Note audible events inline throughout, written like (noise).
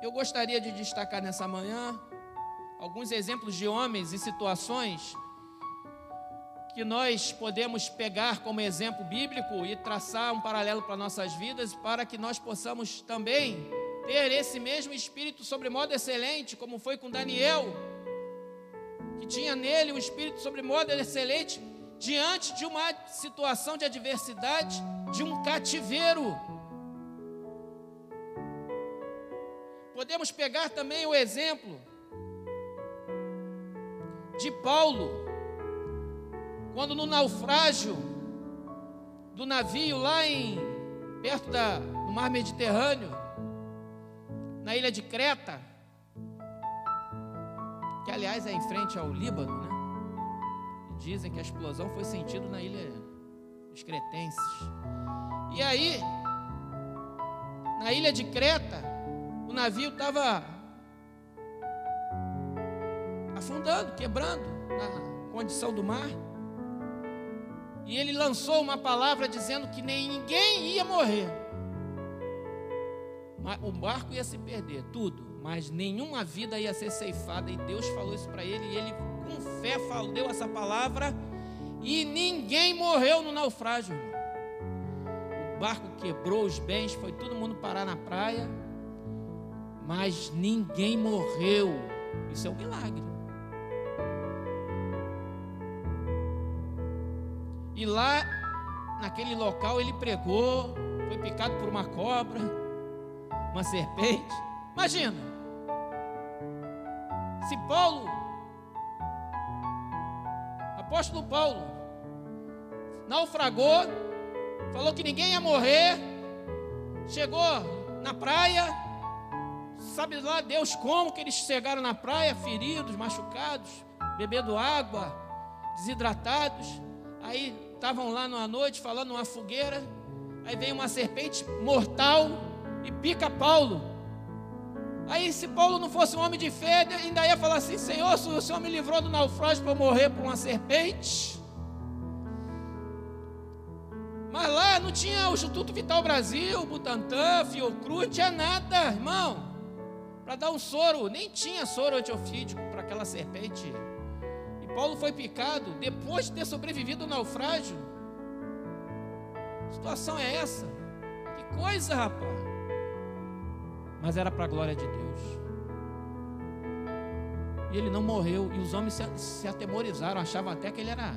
eu gostaria de destacar nessa manhã alguns exemplos de homens e situações que nós podemos pegar como exemplo bíblico e traçar um paralelo para nossas vidas, para que nós possamos também ter esse mesmo espírito sobre modo excelente, como foi com Daniel, que tinha nele um espírito sobre modo excelente diante de uma situação de adversidade, de um cativeiro. Podemos pegar também o exemplo de Paulo, quando no naufrágio do navio lá em perto da, do mar Mediterrâneo, na ilha de Creta, que aliás é em frente ao Líbano, né? Dizem que a explosão foi sentida na ilha dos cretenses. E aí, na ilha de Creta, o navio estava afundando, quebrando na condição do mar. E ele lançou uma palavra dizendo que nem ninguém ia morrer. O barco ia se perder, tudo, mas nenhuma vida ia ser ceifada. E Deus falou isso para ele, e ele com fé falou, deu essa palavra, e ninguém morreu no naufrágio. O barco quebrou os bens, foi todo mundo parar na praia, mas ninguém morreu. Isso é um milagre. E lá, naquele local, ele pregou, foi picado por uma cobra, uma serpente. Imagina, se Paulo, apóstolo Paulo, naufragou, falou que ninguém ia morrer, chegou na praia, sabe lá Deus como que eles chegaram na praia, feridos, machucados, bebendo água, desidratados. Aí estavam lá numa noite falando numa fogueira, aí vem uma serpente mortal e pica Paulo. Aí, se Paulo não fosse um homem de fé, ainda ia falar assim: Senhor, o Senhor me livrou do naufrágio para morrer por uma serpente. Mas lá não tinha o Instituto Vital Brasil, Butantan, Fiocruz, não tinha nada, irmão. Para dar um soro, nem tinha soro antiofídico para aquela serpente. Paulo foi picado depois de ter sobrevivido ao naufrágio. A situação é essa. Que coisa, rapaz. Mas era para a glória de Deus. E ele não morreu. E os homens se, se atemorizaram, achavam até que ele era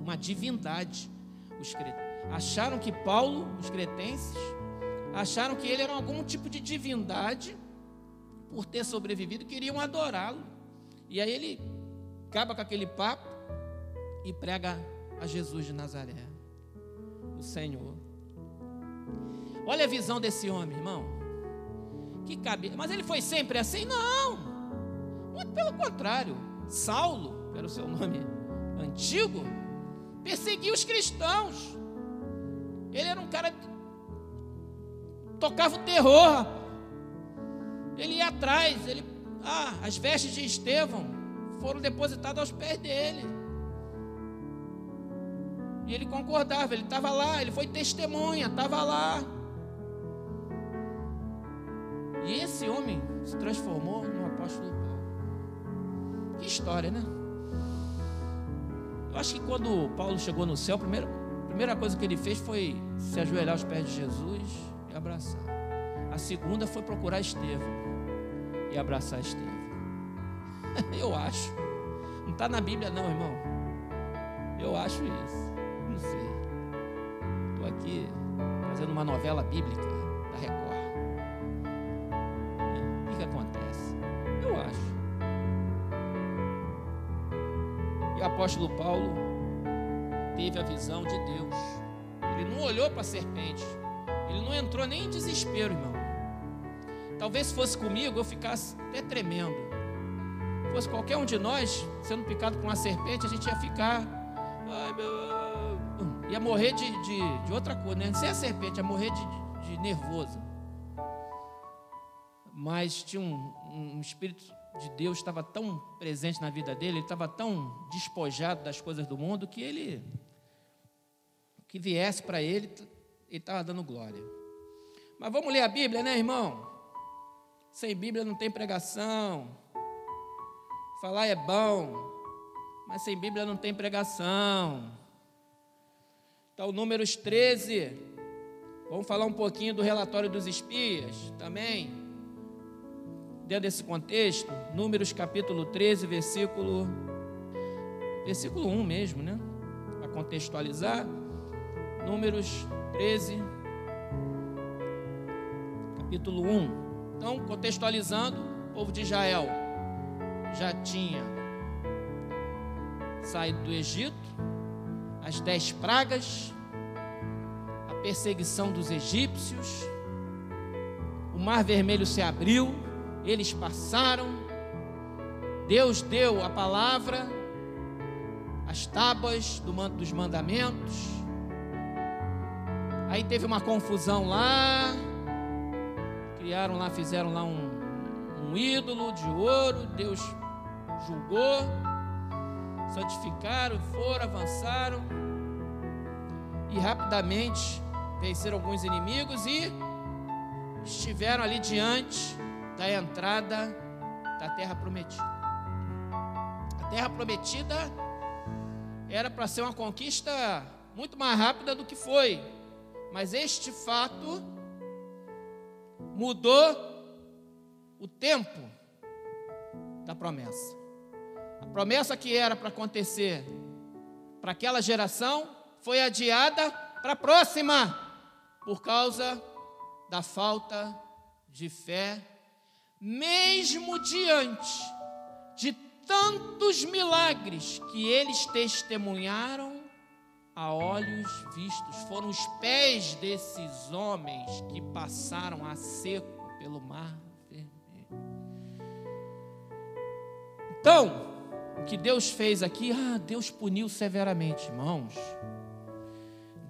uma divindade. Os acharam que Paulo, os cretenses, acharam que ele era algum tipo de divindade por ter sobrevivido, queriam adorá-lo. E aí ele acaba com aquele papo e prega a Jesus de Nazaré, o Senhor. Olha a visão desse homem, irmão. Que cabe, mas ele foi sempre assim? Não. Muito pelo contrário. Saulo, era o seu nome antigo, perseguia os cristãos. Ele era um cara que tocava o terror. Ele ia atrás, ele ah, as vestes de Estevão foram depositados aos pés dele. E ele concordava, ele estava lá, ele foi testemunha, estava lá. E esse homem se transformou no apóstolo Paulo. Que história, né? Eu acho que quando Paulo chegou no céu, a primeira, a primeira coisa que ele fez foi se ajoelhar aos pés de Jesus e abraçar. A segunda foi procurar Estevão e abraçar Estevão. (laughs) Eu acho. Não está na Bíblia, não, irmão. Eu acho isso. Não sei. Estou aqui fazendo uma novela bíblica da Record. O que, que acontece? Eu acho. E o apóstolo Paulo teve a visão de Deus. Ele não olhou para a serpente. Ele não entrou nem em desespero, irmão. Talvez se fosse comigo eu ficasse até tremendo fosse qualquer um de nós sendo picado por uma serpente, a gente ia ficar. Ai, meu, ia morrer de, de, de outra coisa, né? Não ser a serpente, ia morrer de, de nervoso. Mas tinha um, um Espírito de Deus estava tão presente na vida dele, ele estava tão despojado das coisas do mundo que ele, que viesse para ele, ele estava dando glória. Mas vamos ler a Bíblia, né, irmão? Sem Bíblia não tem pregação. Falar é bom, mas sem Bíblia não tem pregação. Então, Números 13. Vamos falar um pouquinho do relatório dos espias também. Dentro desse contexto, Números capítulo 13, versículo versículo 1 mesmo, né? Para contextualizar. Números 13, capítulo 1. Então, contextualizando, o povo de Israel já tinha saído do Egito, as dez pragas, a perseguição dos egípcios, o mar vermelho se abriu, eles passaram, Deus deu a palavra, as tábuas do manto dos mandamentos, aí teve uma confusão lá, criaram lá, fizeram lá um, um ídolo de ouro, Deus julgou, santificaram, foram, avançaram e rapidamente venceram alguns inimigos e estiveram ali diante da entrada da terra prometida. A terra prometida era para ser uma conquista muito mais rápida do que foi, mas este fato mudou o tempo da promessa. A promessa que era para acontecer para aquela geração foi adiada para a próxima, por causa da falta de fé, mesmo diante de tantos milagres que eles testemunharam a olhos vistos. Foram os pés desses homens que passaram a seco pelo mar vermelho. Então, o que Deus fez aqui, ah, Deus puniu severamente, irmãos.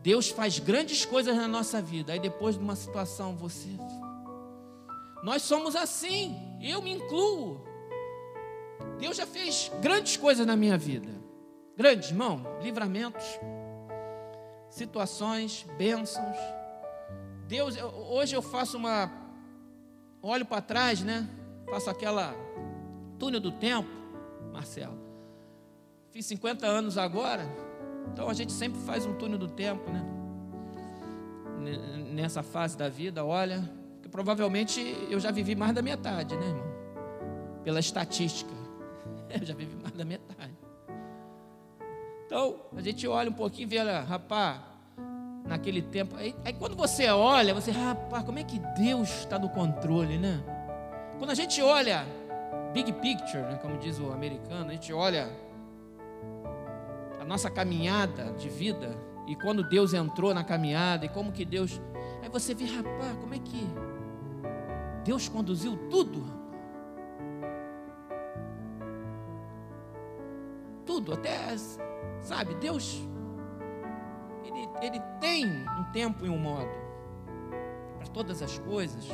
Deus faz grandes coisas na nossa vida, aí depois de uma situação você. Nós somos assim, eu me incluo. Deus já fez grandes coisas na minha vida. Grandes, irmão, livramentos, situações, bênçãos. Deus, hoje eu faço uma. Olho para trás, né? Faço aquela túnel do tempo, Marcelo. Fiz 50 anos agora, então a gente sempre faz um túnel do tempo, né? Nessa fase da vida, olha, que provavelmente eu já vivi mais da metade, né, irmão? Pela estatística, (laughs) eu já vivi mais da metade. Então, a gente olha um pouquinho e vê, rapaz, naquele tempo. Aí, aí, quando você olha, você, rapaz, como é que Deus está no controle, né? Quando a gente olha big picture, né, como diz o americano, a gente olha a nossa caminhada de vida e quando Deus entrou na caminhada e como que Deus, aí você vê, rapaz, como é que Deus conduziu tudo. Tudo, até Sabe, Deus, ele, ele tem um tempo e um modo para todas as coisas.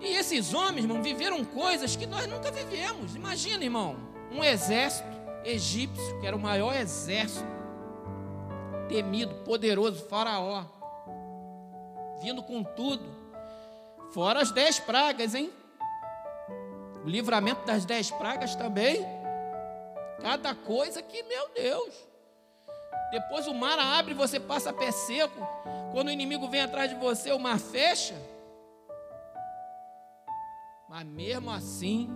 E esses homens, irmão, viveram coisas que nós nunca vivemos. Imagina, irmão, um exército egípcio, que era o maior exército, temido, poderoso, faraó, vindo com tudo, fora as dez pragas, hein? O livramento das dez pragas também Cada coisa que, meu Deus. Depois o mar abre e você passa a pé seco. Quando o inimigo vem atrás de você, o mar fecha. Mas mesmo assim,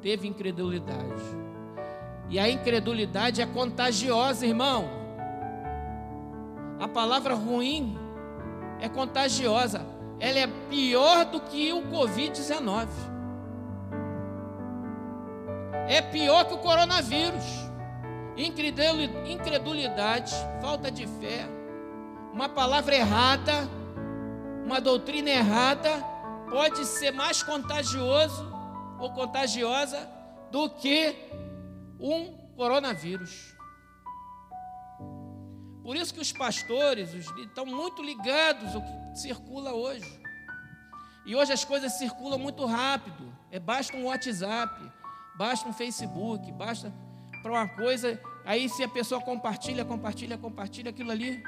teve incredulidade. E a incredulidade é contagiosa, irmão. A palavra ruim é contagiosa. Ela é pior do que o Covid-19 é pior que o coronavírus. Incredulidade, falta de fé, uma palavra errada, uma doutrina errada, pode ser mais contagioso ou contagiosa do que um coronavírus. Por isso que os pastores estão muito ligados ao que circula hoje. E hoje as coisas circulam muito rápido. É basta um WhatsApp, basta um Facebook, basta para uma coisa. Aí, se a pessoa compartilha, compartilha, compartilha aquilo ali,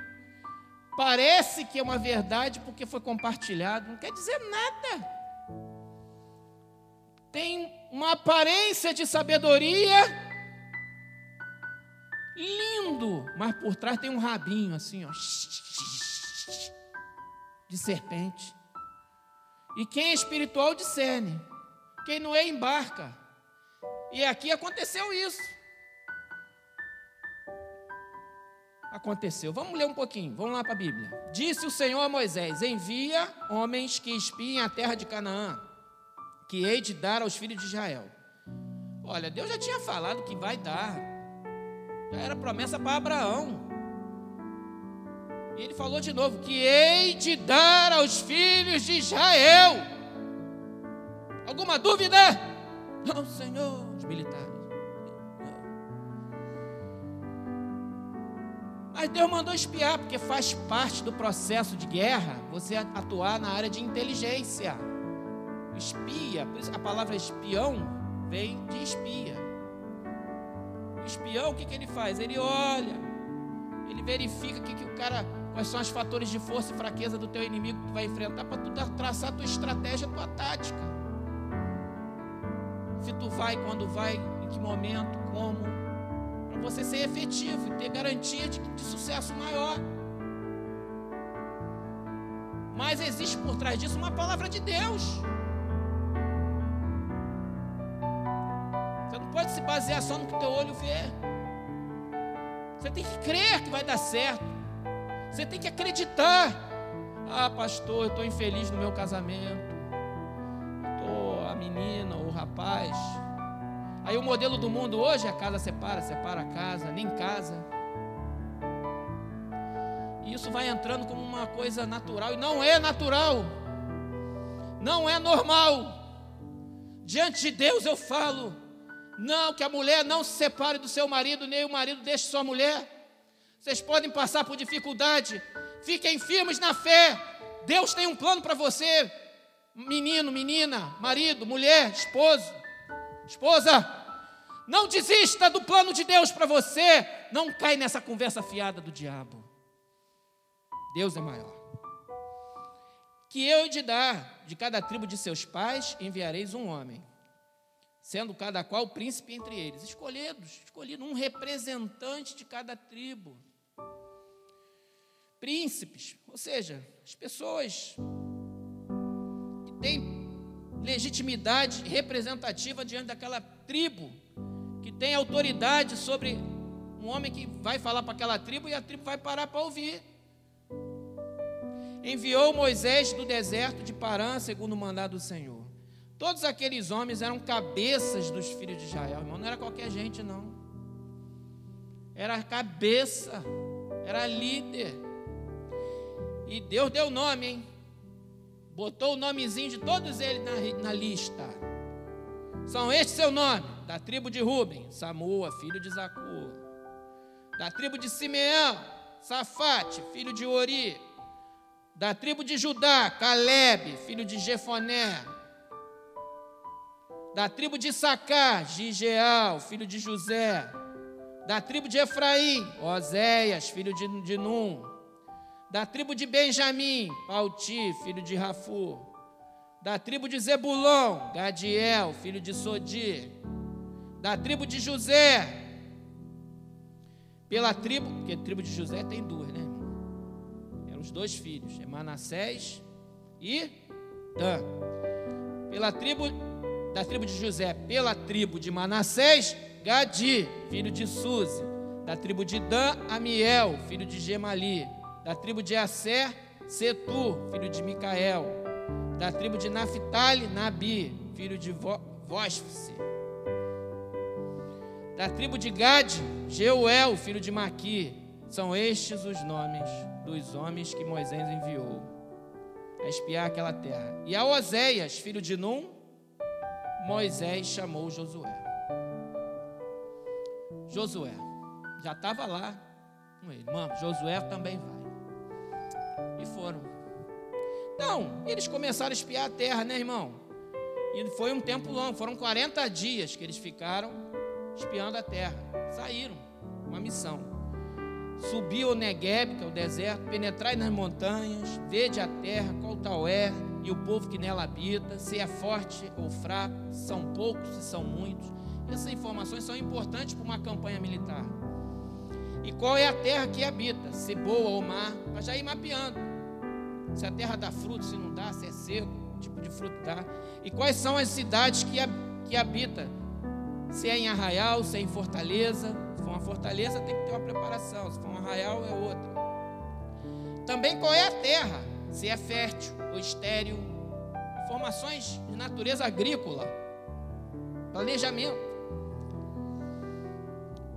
parece que é uma verdade porque foi compartilhado, não quer dizer nada. tem uma aparência de sabedoria lindo, mas por trás tem um rabinho assim, ó, de serpente. E quem é espiritual discerne, quem não é embarca. E aqui aconteceu isso. Aconteceu. Vamos ler um pouquinho, vamos lá para a Bíblia. Disse o Senhor a Moisés: Envia homens que espiem a terra de Canaã, que hei de dar aos filhos de Israel. Olha, Deus já tinha falado que vai dar, já era promessa para Abraão. E ele falou de novo: que hei de dar aos filhos de Israel. Alguma dúvida? Não, Senhor, os militares. Mas Deus mandou espiar, porque faz parte do processo de guerra você atuar na área de inteligência. Espia, por isso a palavra espião vem de espia. O espião, o que, que ele faz? Ele olha, ele verifica que, que o cara, quais são os fatores de força e fraqueza do teu inimigo que tu vai enfrentar para tu traçar a tua estratégia, a tua tática. Se tu vai, quando vai, em que momento, como, para você ser efetivo e ter garantia de, de sucesso maior. Mas existe por trás disso uma palavra de Deus. pode se basear só no que teu olho vê. Você tem que crer que vai dar certo. Você tem que acreditar. Ah, pastor, eu estou infeliz no meu casamento. A menina ou o rapaz. Aí o modelo do mundo hoje é casa separa, separa a casa, nem casa. E isso vai entrando como uma coisa natural e não é natural. Não é normal. Diante de Deus eu falo, não, que a mulher não se separe do seu marido, nem o marido deixe sua mulher. Vocês podem passar por dificuldade. Fiquem firmes na fé. Deus tem um plano para você. Menino, menina, marido, mulher, esposo, esposa. Não desista do plano de Deus para você. Não cai nessa conversa fiada do diabo. Deus é maior. Que eu de dar de cada tribo de seus pais enviareis um homem sendo cada qual príncipe entre eles, escolhidos, escolhido um representante de cada tribo. Príncipes, ou seja, as pessoas têm legitimidade representativa diante daquela tribo, que tem autoridade sobre um homem que vai falar para aquela tribo e a tribo vai parar para ouvir. Enviou Moisés do deserto de Parã, segundo o mandado do Senhor. Todos aqueles homens eram cabeças dos filhos de Israel, irmão. Não era qualquer gente, não. Era cabeça, era líder. E Deus deu nome, hein? Botou o nomezinho de todos eles na, na lista. São este seu nome, da tribo de Ruben, Samua, filho de Zacur. Da tribo de Simeão, Safate, filho de Ori. Da tribo de Judá, Caleb, filho de Jefoné da tribo de Sacar, Gigeal, filho de José. Da tribo de Efraim, Oséias, filho de, de Num. Da tribo de Benjamim, Pauti, filho de Rafu. Da tribo de Zebulon, Gadiel, filho de Sodi. Da tribo de José, pela tribo, porque a tribo de José tem duas, né? Eram os dois filhos, é Manassés e Dan. Pela tribo da tribo de José, pela tribo de Manassés, Gadi, filho de Suzi, da tribo de Dan, Amiel, filho de Gemali, da tribo de Asser, Setur, filho de Micael, da tribo de Naphtali, Nabi, filho de Vosfice, da tribo de Gade, Jeuel, filho de Maqui, são estes os nomes dos homens que Moisés enviou a espiar aquela terra. E a Oséias, filho de Num, Moisés chamou Josué. Josué já estava lá com ele. Mano, Josué também vai. E foram. Então, eles começaram a espiar a terra, né, irmão? E foi um tempo longo, foram 40 dias que eles ficaram espiando a terra. Saíram, uma missão. Subir o Negueb, que é o deserto, penetrar nas montanhas, ver de a terra, qual tal é, e o povo que nela habita, se é forte ou fraco, são poucos, se são muitos. Essas informações são importantes para uma campanha militar. E qual é a terra que habita, se boa ou má, para já ir mapeando. Se a terra dá fruto, se não dá, se é seco, tipo de fruto dá. E quais são as cidades que, que habita, se é em arraial, se é em fortaleza. Se for uma fortaleza, tem que ter uma preparação. Se for um arraial, é outra. Também qual é a terra, se é fértil ou estéril. Informações de natureza agrícola. Planejamento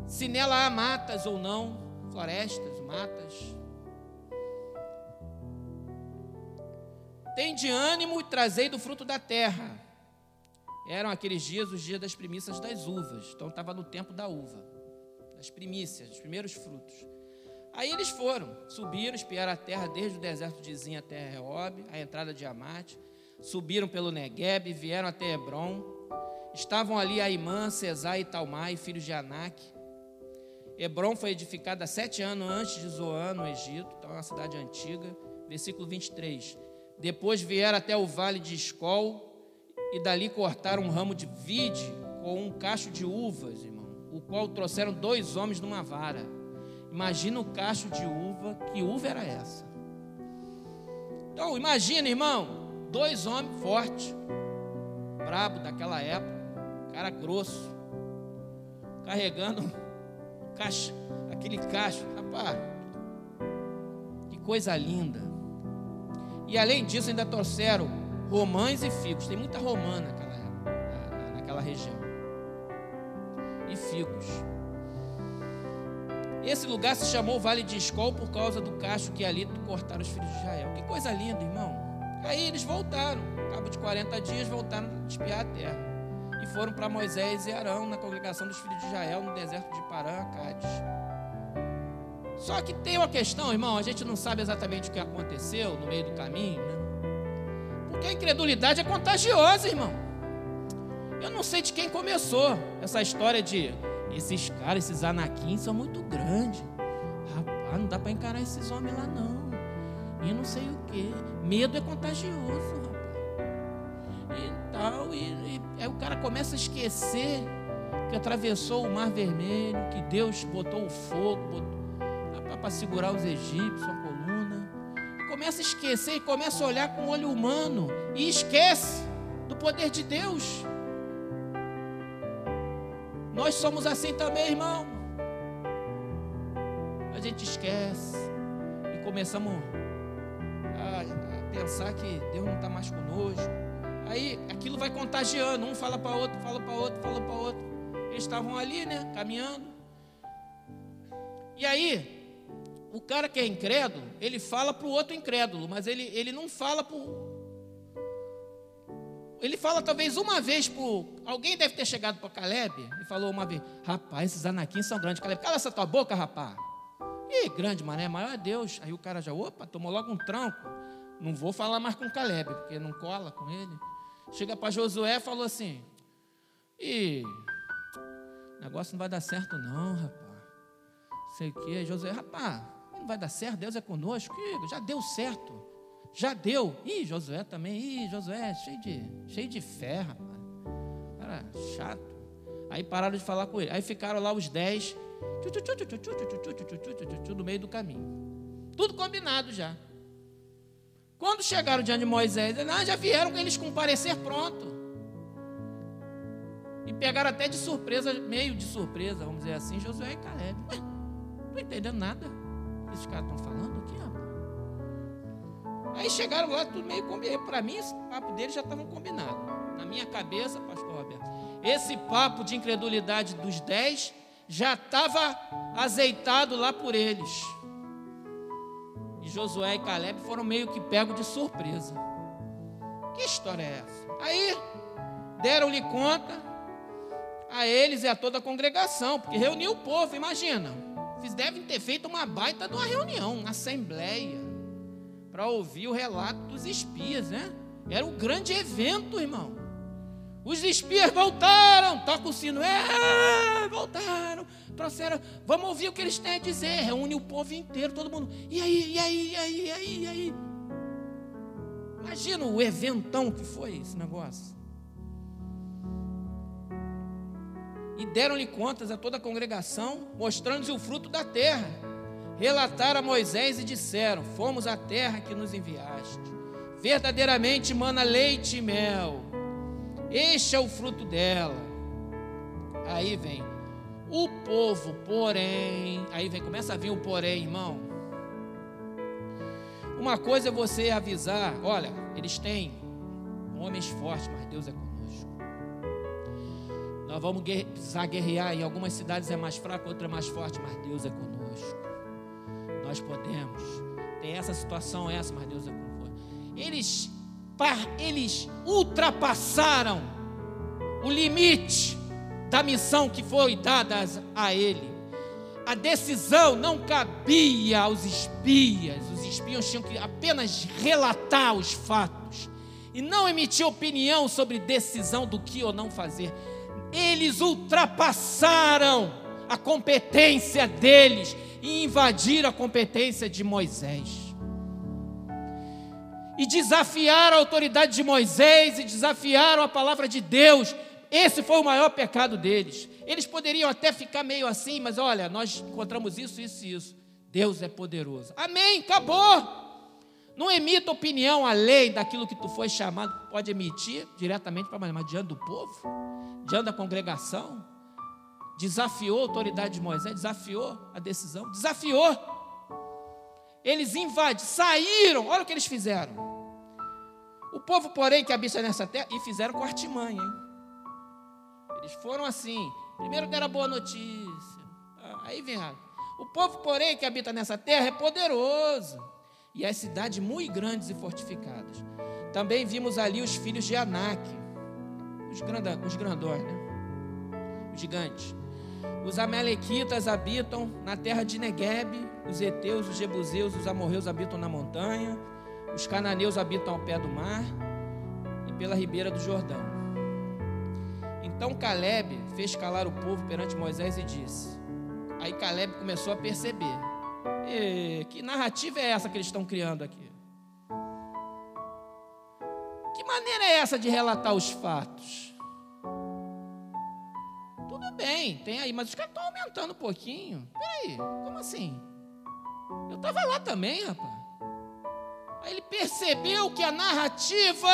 se nela há matas ou não, florestas, matas. Tem de ânimo e trazei do fruto da terra. Eram aqueles dias os dias das primícias das uvas. Então estava no tempo da uva, das primícias, dos primeiros frutos. Aí eles foram, subiram, espiaram a terra desde o deserto de Zin até Reob, a entrada de Amate, subiram pelo Negueb, vieram até Hebron. Estavam ali Aimã, Cesar e Talmai, filhos de Anak, Hebron foi edificada sete anos antes de Zoan, no Egito, então é uma cidade antiga. Versículo 23. Depois vieram até o vale de Escol e dali cortaram um ramo de vide com um cacho de uvas, irmão, o qual trouxeram dois homens numa vara. Imagina o cacho de uva, que uva era essa? Então, imagina, irmão, dois homens fortes, brabo daquela época, cara grosso, carregando caixa, aquele cacho, rapaz, que coisa linda. E além disso, ainda trouxeram romães e figos. Tem muita romã naquela, na, naquela região. E figos. Esse lugar se chamou Vale de Escol por causa do cacho que ali cortaram os filhos de Israel. Que coisa linda, irmão. Aí eles voltaram. Cabo de 40 dias, voltaram a espiar a terra e foram para Moisés e Arão na congregação dos filhos de Israel no deserto de Parã, Cádiz. Só que tem uma questão, irmão, a gente não sabe exatamente o que aconteceu no meio do caminho, né? Porque a incredulidade é contagiosa, irmão. Eu não sei de quem começou essa história de esses caras, esses anaquins são muito grandes. Rapaz, não dá para encarar esses homens lá não. E não sei o que. Medo é contagioso, cara começa a esquecer que atravessou o mar vermelho, que Deus botou o fogo para segurar os egípcios, a coluna. Começa a esquecer e começa a olhar com o olho humano e esquece do poder de Deus. Nós somos assim também, irmão. A gente esquece e começamos a pensar que Deus não está mais conosco Aí aquilo vai contagiando, um fala para outro, fala para outro, fala para outro. Eles estavam ali, né, caminhando. E aí, o cara que é incrédulo, ele fala para o outro incrédulo, mas ele, ele não fala para Ele fala talvez uma vez para. Alguém deve ter chegado para Caleb e falou uma vez: Rapaz, esses anaquins são grandes. Caleb, cala essa tua boca, rapaz. Ih, grande, mané, maior é Deus. Aí o cara já, opa, tomou logo um tranco. Não vou falar mais com Caleb, porque não cola com ele. Chega para Josué e falou assim: E o negócio não vai dar certo, não, rapaz. Sei o que. Josué, rapaz, não vai dar certo, Deus é conosco. Ih, já deu certo. Já deu. Ih, Josué também. Ih, Josué, cheio de, cheio de fé, rapaz. Cara, chato. Aí pararam de falar com ele. Aí ficaram lá os dez, no meio do caminho. Tudo combinado já. Quando chegaram diante de Moisés, não, já vieram eles com parecer pronto. E pegaram até de surpresa, meio de surpresa, vamos dizer assim, Josué e Caleb. Não estou entendendo nada. Esses caras estão falando aqui, rapaz. Aí chegaram lá, tudo meio combinado. Para mim, esse papo deles já estava combinado. Na minha cabeça, pastor Roberto, esse papo de incredulidade dos dez já estava azeitado lá por eles. Josué e Caleb foram meio que pegos de surpresa. Que história é essa? Aí deram-lhe conta a eles e a toda a congregação, porque reuniu o povo, imagina. Eles devem ter feito uma baita de uma reunião, uma assembleia, para ouvir o relato dos espias, né? Era um grande evento, irmão. Os espias voltaram, toca o sino, é, voltaram, trouxeram, vamos ouvir o que eles têm a dizer. Reúne o povo inteiro, todo mundo. E aí, e aí, e aí, e aí, e aí? Imagina o eventão que foi esse negócio. E deram-lhe contas a toda a congregação, mostrando-lhe o fruto da terra. Relataram a Moisés e disseram: Fomos à terra que nos enviaste. Verdadeiramente mana leite e mel. Este é o fruto dela. Aí vem o povo, porém, aí vem, começa a vir o porém, irmão. Uma coisa é você avisar, olha, eles têm homens fortes, mas Deus é conosco. Nós vamos precisar guerrear, em algumas cidades é mais fraco, outra é mais forte, mas Deus é conosco. Nós podemos. Tem essa situação, essa, mas Deus é conosco. Eles, eles ultrapassaram o limite da missão que foi dada a ele. A decisão não cabia aos espias, os espias tinham que apenas relatar os fatos e não emitir opinião sobre decisão do que ou não fazer. Eles ultrapassaram a competência deles e invadiram a competência de Moisés. E desafiaram a autoridade de Moisés e desafiaram a palavra de Deus esse foi o maior pecado deles. Eles poderiam até ficar meio assim, mas olha, nós encontramos isso, isso e isso. Deus é poderoso. Amém, acabou. Não emita opinião além daquilo que tu foi chamado. Pode emitir diretamente para mas diante do povo, diante da congregação. Desafiou a autoridade de Moisés, desafiou a decisão, desafiou. Eles invadiram, saíram, olha o que eles fizeram. O povo, porém, que habita nessa terra, e fizeram com artimanha, hein? Eles foram assim. Primeiro deram a boa notícia. Ah, aí vem a. O povo, porém, que habita nessa terra é poderoso. E as cidades muito grandes e fortificadas. Também vimos ali os filhos de Anak. Os, granda, os grandões, né? Os gigantes. Os amalequitas habitam na terra de Negueb. Os heteus, os jebuseus, os amorreus habitam na montanha. Os cananeus habitam ao pé do mar e pela ribeira do Jordão. Então Caleb fez calar o povo perante Moisés e disse. Aí Caleb começou a perceber: que narrativa é essa que eles estão criando aqui? Que maneira é essa de relatar os fatos? Tudo bem, tem aí, mas os caras estão aumentando um pouquinho. Peraí, como assim? Eu estava lá também, rapaz. Aí ele percebeu que a narrativa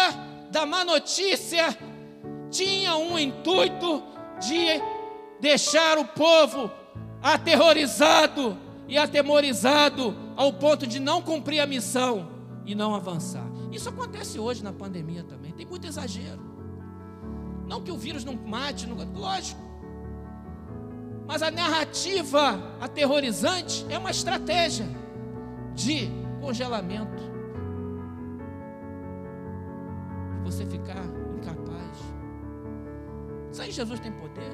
da má notícia tinha um intuito de deixar o povo aterrorizado e atemorizado ao ponto de não cumprir a missão e não avançar. Isso acontece hoje na pandemia também, tem muito exagero. Não que o vírus não mate, não, lógico. Mas a narrativa aterrorizante é uma estratégia de congelamento. Você ficar isso aí Jesus tem poder.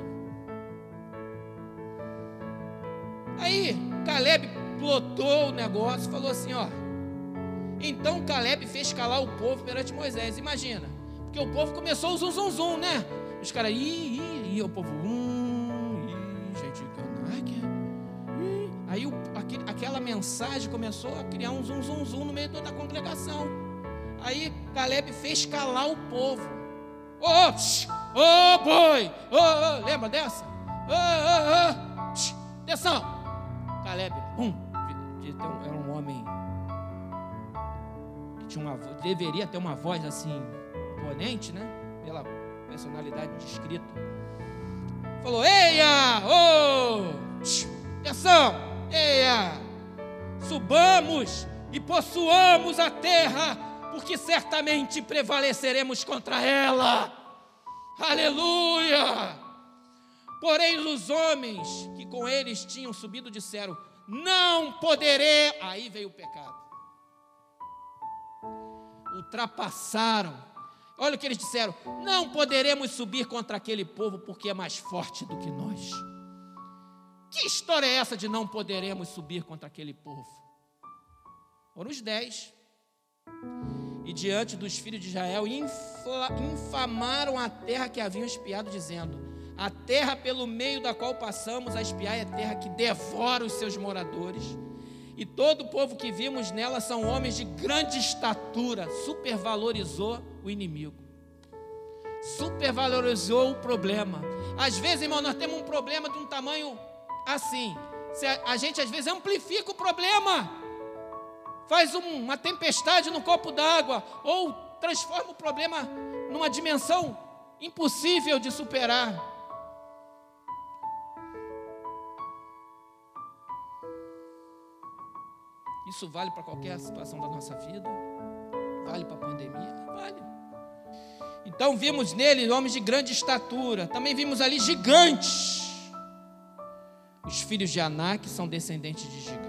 Aí Caleb plotou o negócio, falou assim, ó. Então Caleb fez calar o povo perante Moisés. Imagina, porque o povo começou o zum zum zum, né? Os caras, ih, ih, ih, o povo, hum, mensagem começou a criar um zum zum zum no meio de toda a congregação. Aí Caleb fez calar o povo. Oh, ô oh, boi! Ô, oh, oh, lembra dessa? Ô, ô, ô! Atenção! Caleb, um, era um homem que tinha uma deveria ter uma voz assim imponente, né? Pela personalidade descrita. Falou: Eia! Ô! Oh, atenção! Eia! Subamos e possuamos a terra porque certamente prevaleceremos contra ela. Aleluia! Porém, os homens que com eles tinham subido disseram: Não poderei. Aí veio o pecado. Ultrapassaram. Olha o que eles disseram: Não poderemos subir contra aquele povo porque é mais forte do que nós. Que história é essa de não poderemos subir contra aquele povo? Foram os dez e diante dos filhos de Israel infamaram a terra que haviam espiado, dizendo: A terra pelo meio da qual passamos a espiar é terra que devora os seus moradores. E todo o povo que vimos nela são homens de grande estatura, supervalorizou o inimigo. Supervalorizou o problema. Às vezes, irmão, nós temos um problema de um tamanho assim. A gente às vezes amplifica o problema, faz uma tempestade no copo d'água, ou transforma o problema numa dimensão impossível de superar. Isso vale para qualquer situação da nossa vida, vale para a pandemia, vale. Então vimos nele homens de grande estatura, também vimos ali gigantes. Os filhos de Anak são descendentes de gigantes.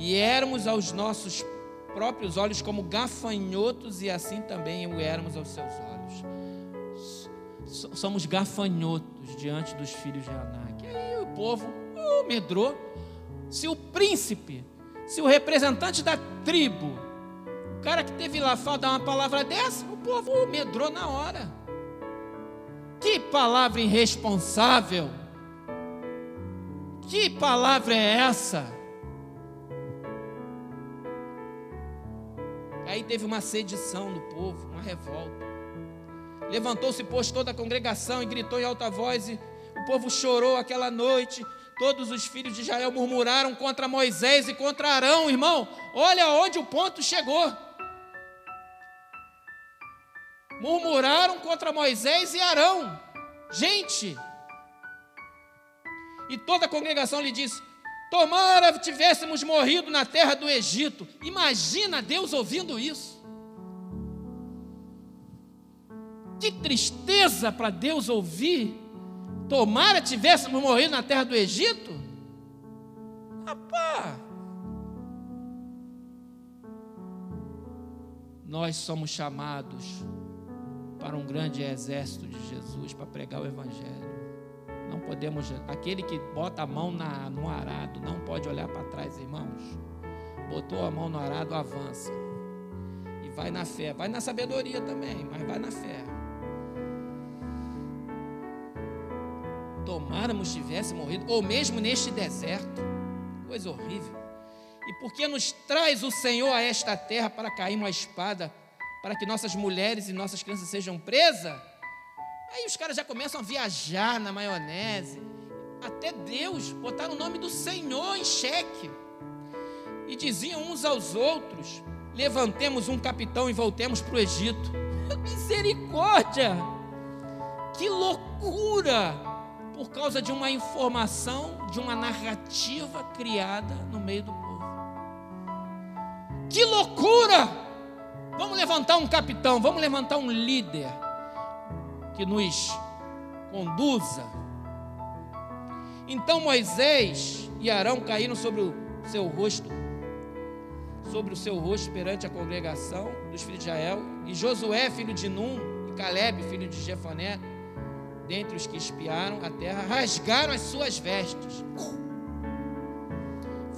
E éramos aos nossos próprios olhos como gafanhotos, e assim também o éramos aos seus olhos. Somos gafanhotos diante dos filhos de Anak. E aí o povo oh, medrou. Se o príncipe se o representante da tribo, o cara que teve lá dar uma palavra dessa, o povo medrou na hora. Que palavra irresponsável! Que palavra é essa? Aí teve uma sedição no povo, uma revolta. Levantou-se, pôs toda a congregação e gritou em alta voz, e o povo chorou aquela noite Todos os filhos de Israel murmuraram contra Moisés e contra Arão, irmão. Olha onde o ponto chegou. Murmuraram contra Moisés e Arão. Gente. E toda a congregação lhe disse: Tomara tivéssemos morrido na terra do Egito. Imagina Deus ouvindo isso. Que tristeza para Deus ouvir Tomara tivéssemos morrido na terra do Egito. Rapaz, nós somos chamados para um grande exército de Jesus para pregar o Evangelho. Não podemos, aquele que bota a mão na, no arado, não pode olhar para trás, irmãos. Botou a mão no arado, avança. E vai na fé, vai na sabedoria também, mas vai na fé. tomáramos tivesse morrido, ou mesmo neste deserto. Coisa horrível. E porque nos traz o Senhor a esta terra para cair uma espada, para que nossas mulheres e nossas crianças sejam presas? Aí os caras já começam a viajar na maionese. Até Deus botar o nome do Senhor em xeque. E diziam uns aos outros: levantemos um capitão e voltemos para o Egito. (laughs) Misericórdia! Que loucura! por causa de uma informação, de uma narrativa criada no meio do povo. Que loucura! Vamos levantar um capitão, vamos levantar um líder que nos conduza. Então Moisés e Arão caíram sobre o seu rosto, sobre o seu rosto perante a congregação dos filhos de Israel, e Josué, filho de Num, e Caleb, filho de Jefoné, dentre os que espiaram a terra, rasgaram as suas vestes.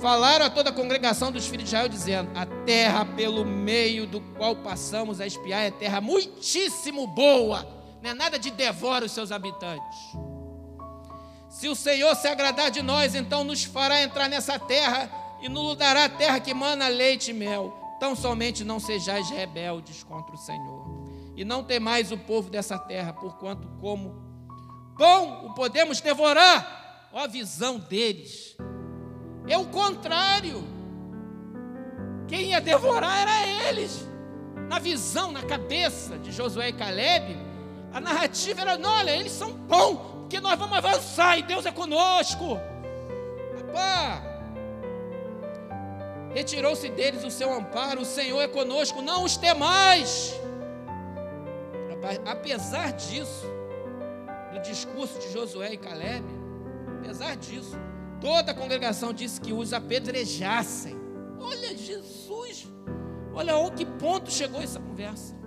Falaram a toda a congregação dos filhos de Israel, dizendo: A terra pelo meio do qual passamos a espiar é terra muitíssimo boa, não é nada de devora os seus habitantes. Se o Senhor se agradar de nós, então nos fará entrar nessa terra e nos dará a terra que mana leite e mel. Tão somente não sejais rebeldes contra o Senhor. E não temais o povo dessa terra, porquanto como pão o podemos devorar. Olha a visão deles. É o contrário. Quem ia devorar era eles. Na visão, na cabeça de Josué e Caleb, a narrativa era: olha, eles são pão, porque nós vamos avançar e Deus é conosco. Rapaz, retirou-se deles o seu amparo, o Senhor é conosco, não os temais. apesar disso, do discurso de Josué e Caleb, apesar disso, toda a congregação disse que os apedrejassem. Olha, Jesus, olha a que ponto chegou essa conversa.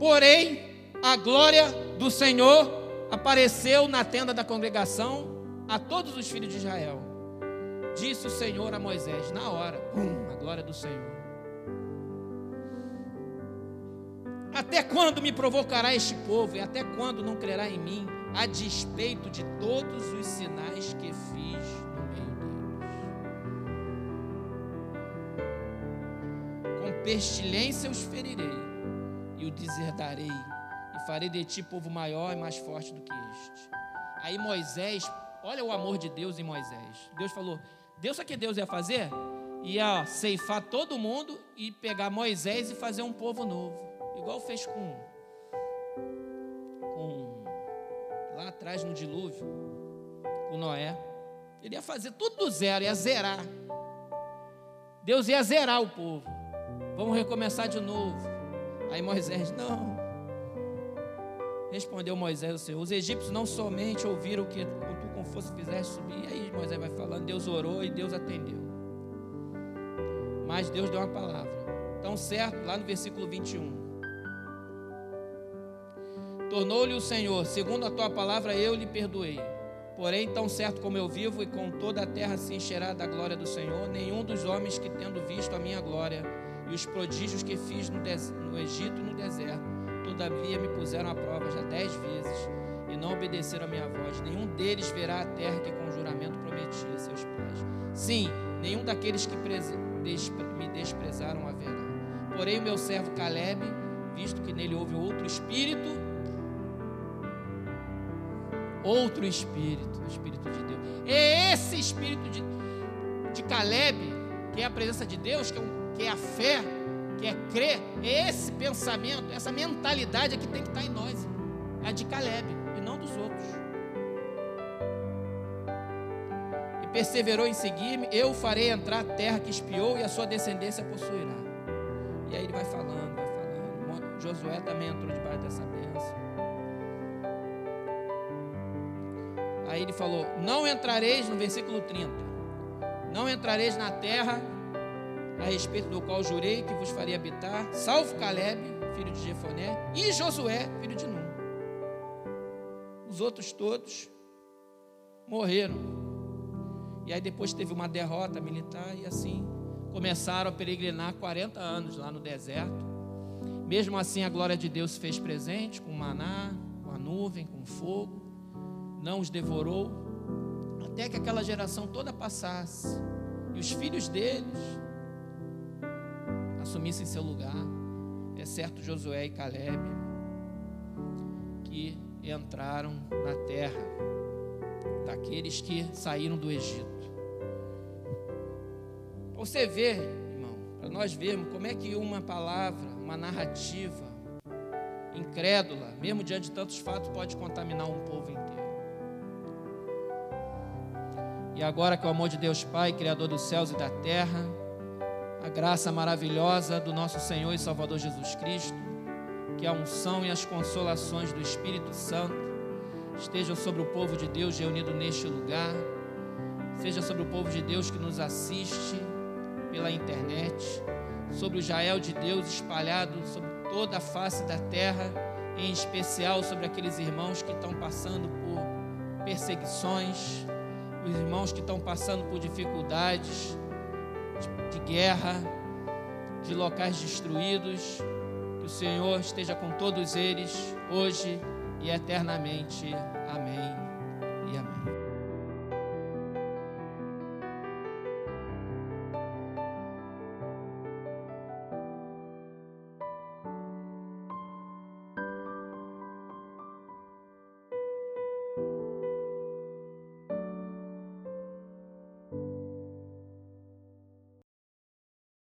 Porém, a glória do Senhor apareceu na tenda da congregação a todos os filhos de Israel. Disse o Senhor a Moisés, na hora, pum, a glória do Senhor. Até quando me provocará este povo e até quando não crerá em mim, a despeito de todos os sinais que fiz no meio deles? Com pestilência os ferirei e o deserdarei, e farei de ti povo maior e mais forte do que este. Aí Moisés, olha o amor de Deus em Moisés. Deus falou: Deus sabe o que Deus ia fazer? Ia ceifar todo mundo e pegar Moisés e fazer um povo novo, igual fez com, com lá atrás no dilúvio, com Noé. Ele ia fazer tudo do zero, ia zerar. Deus ia zerar o povo. Vamos recomeçar de novo. Aí Moisés, não. Respondeu Moisés ao Senhor: Os egípcios não somente ouviram o que tu com força fizeste subir. Aí Moisés vai falando, Deus orou e Deus atendeu. Mas Deus deu uma palavra. Tão certo, lá no versículo 21. Tornou-lhe o Senhor, segundo a tua palavra, eu lhe perdoei. Porém, tão certo como eu vivo e com toda a terra se encherá da glória do Senhor, nenhum dos homens que, tendo visto a minha glória e os prodígios que fiz no, no Egito e no deserto, todavia me puseram à prova já dez vezes e não obedeceram a minha voz, nenhum deles verá a terra que com juramento prometi a seus pais. Sim, nenhum daqueles que me desprezaram haverá. Porém, o meu servo Caleb, visto que nele houve outro espírito, outro espírito, o espírito de Deus. É esse espírito de, de Caleb, que é a presença de Deus, que é, um, que é a fé, que é crer, é esse pensamento, essa mentalidade é que tem que estar em nós. É a de Caleb e não dos outros. E perseverou em seguir-me, eu farei entrar a terra que espiou e a sua descendência possuirá. E aí ele vai falando, vai falando. Josué também entrou debaixo dessa bênção. Aí ele falou: Não entrareis, no versículo 30, não entrareis na terra a respeito do qual jurei que vos faria habitar, salvo Caleb, filho de Jefoné, e Josué, filho de Nun. Os outros todos morreram. E aí depois teve uma derrota militar e assim começaram a peregrinar 40 anos lá no deserto. Mesmo assim a glória de Deus se fez presente com maná, com a nuvem, com fogo não os devorou, até que aquela geração toda passasse e os filhos deles assumissem seu lugar, exceto Josué e Caleb, que entraram na terra daqueles que saíram do Egito. Você vê, irmão, para nós vermos como é que uma palavra, uma narrativa incrédula, mesmo diante de tantos fatos, pode contaminar um povo inteiro. E agora que o amor de Deus Pai, Criador dos céus e da terra, a graça maravilhosa do nosso Senhor e Salvador Jesus Cristo, que a unção e as consolações do Espírito Santo estejam sobre o povo de Deus reunido neste lugar, seja sobre o povo de Deus que nos assiste pela internet, sobre o Jael de Deus espalhado sobre toda a face da terra, em especial sobre aqueles irmãos que estão passando por perseguições, os irmãos que estão passando por dificuldades de, de guerra, de locais destruídos. Que o Senhor esteja com todos eles, hoje e eternamente. Amém.